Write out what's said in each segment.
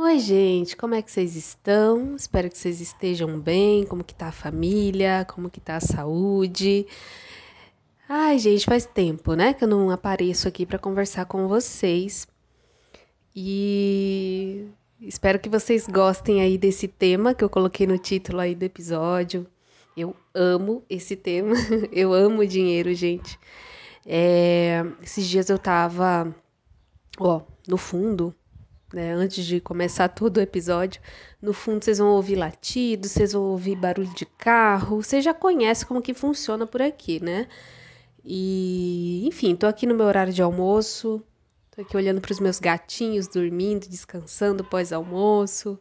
Oi, gente, como é que vocês estão? Espero que vocês estejam bem. Como que tá a família? Como que tá a saúde? Ai, gente, faz tempo, né, que eu não apareço aqui para conversar com vocês. E espero que vocês gostem aí desse tema que eu coloquei no título aí do episódio. Eu amo esse tema. Eu amo dinheiro, gente. É, esses dias eu tava, ó, no fundo, né, antes de começar todo o episódio, no fundo vocês vão ouvir latidos, vocês vão ouvir barulho de carro, você já conhece como que funciona por aqui, né? E, enfim, tô aqui no meu horário de almoço, tô aqui olhando para os meus gatinhos dormindo, descansando pós-almoço.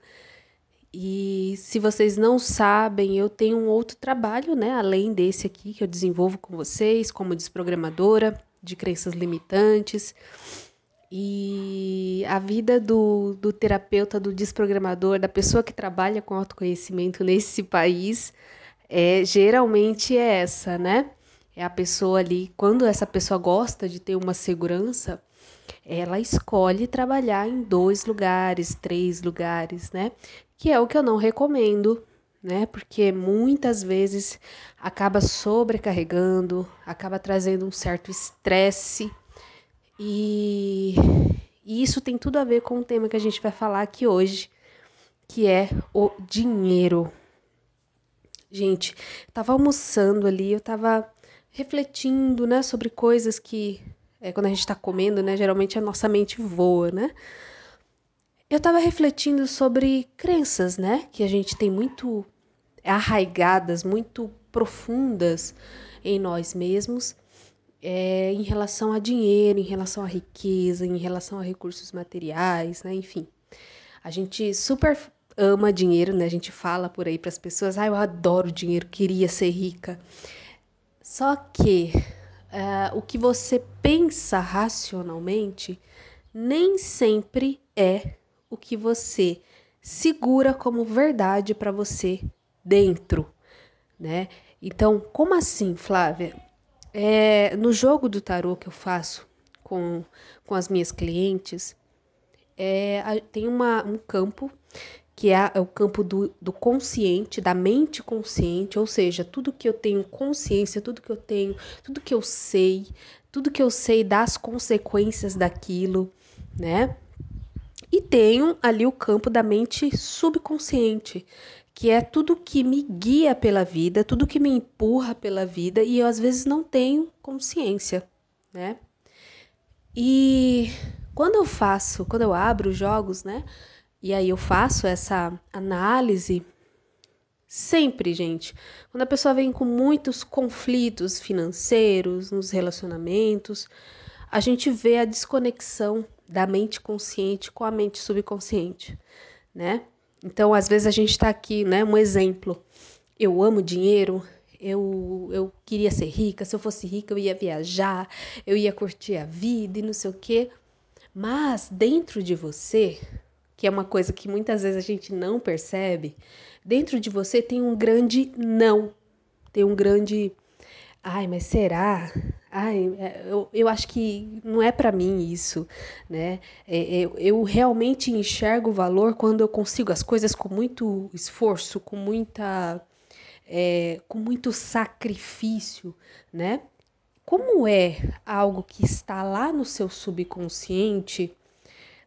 E se vocês não sabem, eu tenho um outro trabalho, né, além desse aqui que eu desenvolvo com vocês, como desprogramadora de crenças limitantes. E a vida do, do terapeuta, do desprogramador, da pessoa que trabalha com autoconhecimento nesse país, é geralmente é essa, né? É a pessoa ali, quando essa pessoa gosta de ter uma segurança, ela escolhe trabalhar em dois lugares, três lugares, né? Que é o que eu não recomendo, né? Porque muitas vezes acaba sobrecarregando, acaba trazendo um certo estresse e, e isso tem tudo a ver com o tema que a gente vai falar aqui hoje, que é o dinheiro. Gente, eu tava almoçando ali, eu tava refletindo, né, sobre coisas que é, quando a gente está comendo, né, geralmente a nossa mente voa, né? Eu tava refletindo sobre crenças, né, que a gente tem muito arraigadas, muito profundas em nós mesmos é, em relação a dinheiro, em relação à riqueza, em relação a recursos materiais, né? Enfim, a gente super ama dinheiro, né? A gente fala por aí para as pessoas, ah, eu adoro dinheiro, queria ser rica. Só que uh, o que você pensa racionalmente nem sempre é o que você segura como verdade para você dentro, né? Então, como assim, Flávia? É, no jogo do tarô que eu faço com, com as minhas clientes, é, tem uma, um campo que é, é o campo do, do consciente, da mente consciente, ou seja, tudo que eu tenho consciência, tudo que eu tenho, tudo que eu sei, tudo que eu sei das consequências daquilo, né? E tenho ali o campo da mente subconsciente, que é tudo que me guia pela vida, tudo que me empurra pela vida e eu às vezes não tenho consciência, né? E quando eu faço, quando eu abro jogos, né? E aí eu faço essa análise sempre, gente. Quando a pessoa vem com muitos conflitos financeiros nos relacionamentos, a gente vê a desconexão da mente consciente com a mente subconsciente, né? Então, às vezes a gente está aqui, né? Um exemplo. Eu amo dinheiro, eu, eu queria ser rica, se eu fosse rica eu ia viajar, eu ia curtir a vida e não sei o quê. Mas dentro de você, que é uma coisa que muitas vezes a gente não percebe, dentro de você tem um grande não, tem um grande. Ai, mas será? Ai, é, eu, eu acho que não é para mim isso, né? É, eu, é, eu realmente enxergo o valor quando eu consigo as coisas com muito esforço, com muita, é, com muito sacrifício, né? Como é algo que está lá no seu subconsciente,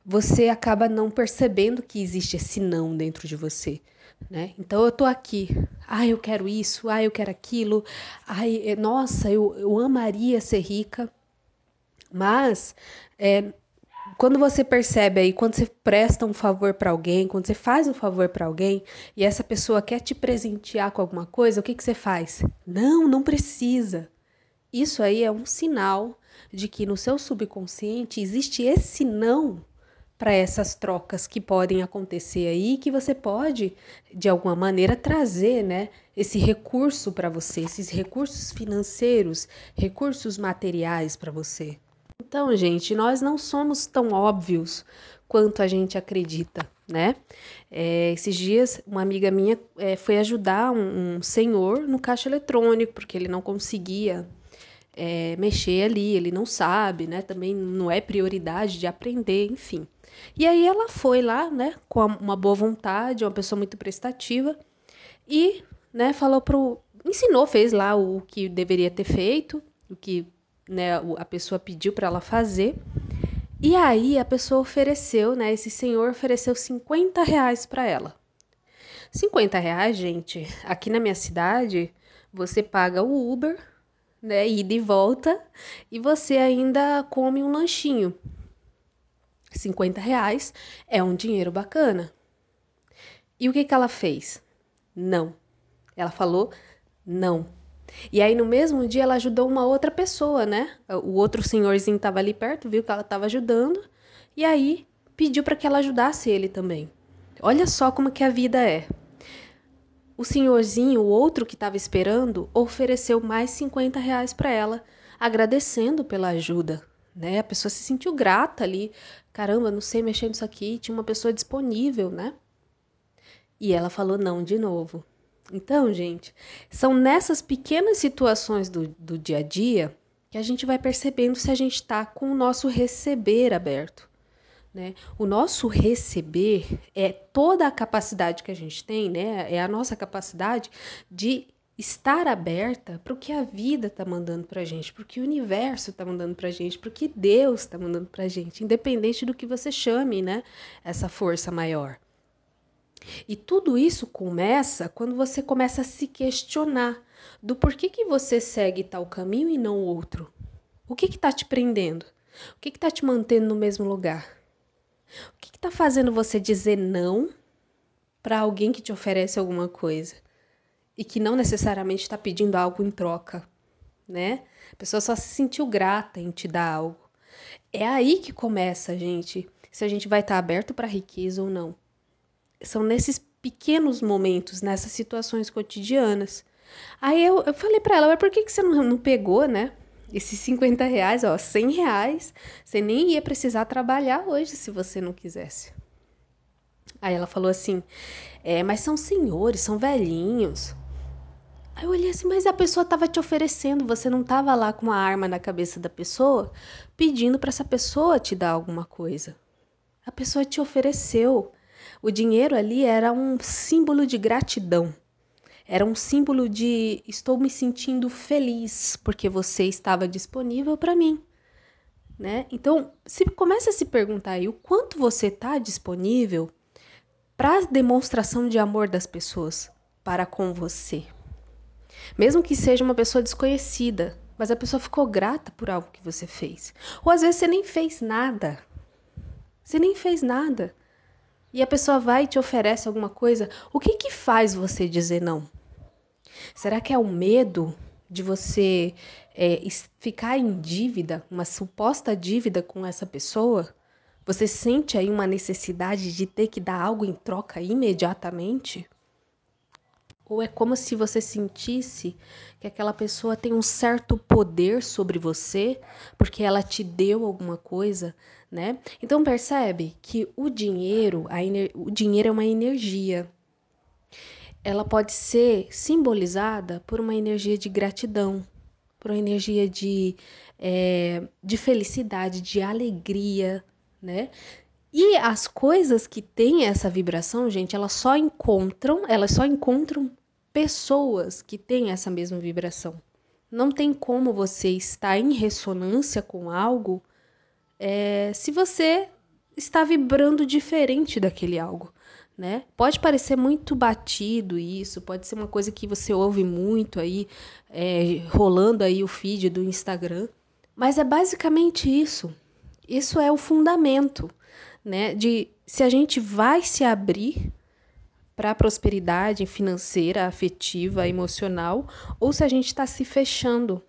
você acaba não percebendo que existe esse não dentro de você né? Então eu tô aqui, ah, eu quero isso, ah, eu quero aquilo, ai, é, nossa, eu, eu amaria ser rica, mas é, quando você percebe aí, quando você presta um favor para alguém, quando você faz um favor para alguém e essa pessoa quer te presentear com alguma coisa, o que, que você faz? Não, não precisa. Isso aí é um sinal de que no seu subconsciente existe esse não para essas trocas que podem acontecer aí, que você pode, de alguma maneira, trazer né, esse recurso para você, esses recursos financeiros, recursos materiais para você. Então, gente, nós não somos tão óbvios quanto a gente acredita, né? É, esses dias, uma amiga minha é, foi ajudar um, um senhor no caixa eletrônico, porque ele não conseguia é, mexer ali, ele não sabe, né? Também não é prioridade de aprender, enfim. E aí ela foi lá, né, com uma boa vontade, uma pessoa muito prestativa, e, né, falou pro. ensinou, fez lá o que deveria ter feito, o que né, a pessoa pediu para ela fazer. E aí a pessoa ofereceu, né? Esse senhor ofereceu 50 reais para ela. 50 reais, gente, aqui na minha cidade, você paga o Uber, né? Ida e volta, e você ainda come um lanchinho. 50 reais é um dinheiro bacana. E o que, que ela fez? Não. Ela falou não. E aí, no mesmo dia, ela ajudou uma outra pessoa, né? O outro senhorzinho estava ali perto, viu que ela estava ajudando, e aí pediu para que ela ajudasse ele também. Olha só como que a vida é. O senhorzinho, o outro que estava esperando, ofereceu mais 50 reais para ela, agradecendo pela ajuda. Né? A pessoa se sentiu grata ali. Caramba, não sei mexer nisso aqui, tinha uma pessoa disponível, né? E ela falou não de novo. Então, gente, são nessas pequenas situações do, do dia a dia que a gente vai percebendo se a gente está com o nosso receber aberto. Né? O nosso receber é toda a capacidade que a gente tem, né? é a nossa capacidade de estar aberta para o que a vida está mandando para a gente, para o que o universo está mandando para a gente, para o que Deus está mandando para a gente, independente do que você chame né? essa força maior. E tudo isso começa quando você começa a se questionar do porquê que você segue tal caminho e não outro. O que está te prendendo? O que está te mantendo no mesmo lugar? O que está fazendo você dizer não para alguém que te oferece alguma coisa e que não necessariamente está pedindo algo em troca, né? A pessoa só se sentiu grata em te dar algo. É aí que começa, gente, se a gente vai estar tá aberto para riqueza ou não são nesses pequenos momentos, nessas situações cotidianas. Aí eu, eu falei para ela, mas por que, que você não, não pegou, né? Esses 50 reais, ó, 100 reais, você nem ia precisar trabalhar hoje se você não quisesse. Aí ela falou assim, é, mas são senhores, são velhinhos. Aí eu olhei assim, mas a pessoa estava te oferecendo, você não estava lá com uma arma na cabeça da pessoa, pedindo para essa pessoa te dar alguma coisa. A pessoa te ofereceu. O dinheiro ali era um símbolo de gratidão. Era um símbolo de estou me sentindo feliz porque você estava disponível para mim. Né? Então, se começa a se perguntar aí o quanto você está disponível para a demonstração de amor das pessoas para com você. Mesmo que seja uma pessoa desconhecida, mas a pessoa ficou grata por algo que você fez. Ou às vezes você nem fez nada. Você nem fez nada e a pessoa vai e te oferece alguma coisa, o que que faz você dizer não? Será que é o medo de você é, ficar em dívida, uma suposta dívida com essa pessoa? Você sente aí uma necessidade de ter que dar algo em troca imediatamente? Ou é como se você sentisse que aquela pessoa tem um certo poder sobre você porque ela te deu alguma coisa, né? Então percebe que o dinheiro, a o dinheiro é uma energia. Ela pode ser simbolizada por uma energia de gratidão, por uma energia de, é, de felicidade, de alegria, né? E as coisas que têm essa vibração, gente, elas só encontram, elas só encontram pessoas que têm essa mesma vibração. Não tem como você estar em ressonância com algo é, se você está vibrando diferente daquele algo. Né? Pode parecer muito batido isso, pode ser uma coisa que você ouve muito aí, é, rolando aí o feed do Instagram, mas é basicamente isso. Isso é o fundamento, né? De se a gente vai se abrir para a prosperidade financeira, afetiva, emocional, ou se a gente está se fechando.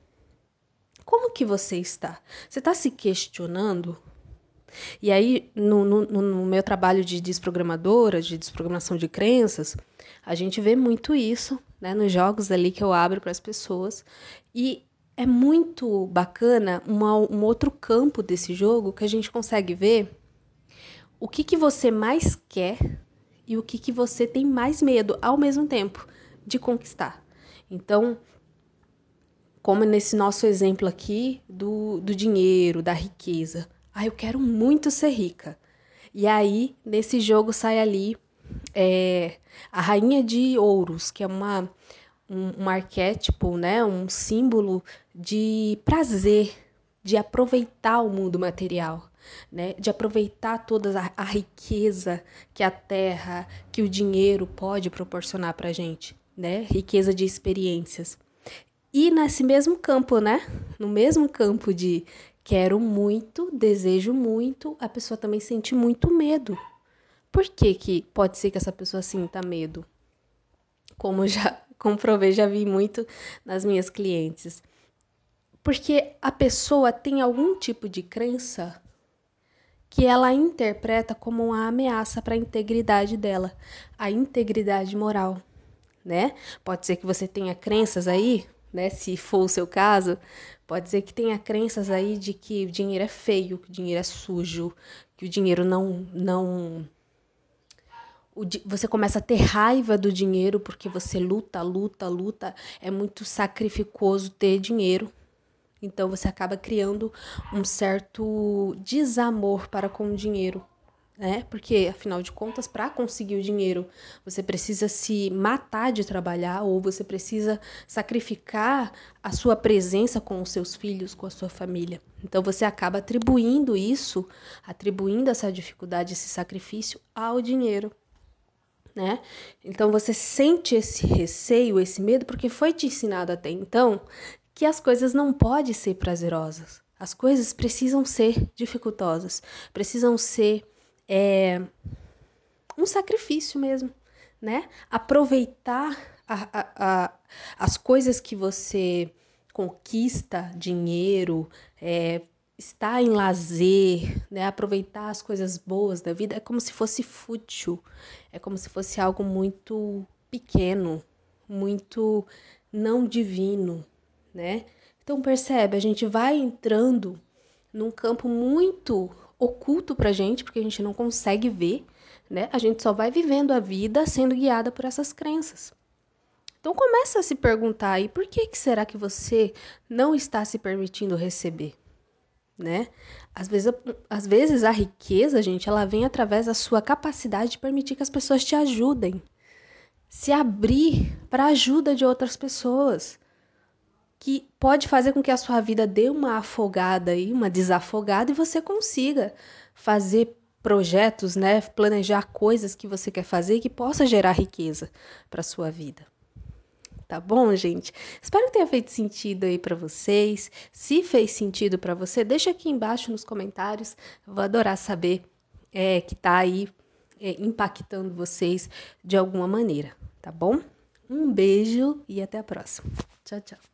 Como que você está? Você está se questionando? E aí, no, no, no, meu trabalho de desprogramadora, de desprogramação de crenças, a gente vê muito isso, né, nos jogos ali que eu abro para as pessoas. E é muito bacana uma, um outro campo desse jogo que a gente consegue ver o que, que você mais quer e o que, que você tem mais medo ao mesmo tempo de conquistar. Então, como nesse nosso exemplo aqui do, do dinheiro, da riqueza. Ah, eu quero muito ser rica. E aí, nesse jogo sai ali é, a rainha de ouros, que é uma, um, um arquétipo, né? um símbolo de prazer, de aproveitar o mundo material. Né, de aproveitar toda a, a, riqueza que a terra, que o dinheiro pode proporcionar para a gente, né? Riqueza de experiências. E nesse mesmo campo, né? No mesmo campo de quero muito, desejo muito, a pessoa também sente muito medo. Por que, que pode ser que essa pessoa sinta medo? Como já comprovei, já vi muito nas minhas clientes. Porque a pessoa tem algum tipo de crença que ela interpreta como uma ameaça para a integridade dela, a integridade moral, né? Pode ser que você tenha crenças aí, né? Se for o seu caso, pode ser que tenha crenças aí de que o dinheiro é feio, que o dinheiro é sujo, que o dinheiro não não você começa a ter raiva do dinheiro porque você luta, luta, luta. É muito sacrificoso ter dinheiro. Então você acaba criando um certo desamor para com o dinheiro, né? Porque afinal de contas, para conseguir o dinheiro, você precisa se matar de trabalhar ou você precisa sacrificar a sua presença com os seus filhos, com a sua família. Então você acaba atribuindo isso, atribuindo essa dificuldade, esse sacrifício ao dinheiro né? Então você sente esse receio, esse medo, porque foi te ensinado até então que as coisas não podem ser prazerosas. As coisas precisam ser dificultosas, precisam ser é, um sacrifício mesmo, né? Aproveitar a, a, a, as coisas que você conquista, dinheiro, é, estar em lazer, né, aproveitar as coisas boas da vida é como se fosse fútil, é como se fosse algo muito pequeno, muito não divino, né? Então percebe, a gente vai entrando num campo muito oculto pra gente, porque a gente não consegue ver, né? A gente só vai vivendo a vida sendo guiada por essas crenças. Então começa a se perguntar aí, por que, que será que você não está se permitindo receber? né? Às vezes, às vezes a riqueza, gente, ela vem através da sua capacidade de permitir que as pessoas te ajudem. Se abrir para a ajuda de outras pessoas. Que pode fazer com que a sua vida dê uma afogada e uma desafogada e você consiga fazer projetos, né, planejar coisas que você quer fazer que possa gerar riqueza para sua vida. Tá bom, gente? Espero que tenha feito sentido aí para vocês. Se fez sentido para você, deixa aqui embaixo nos comentários. Eu vou adorar saber é, que tá aí é, impactando vocês de alguma maneira, tá bom? Um beijo e até a próxima. Tchau, tchau.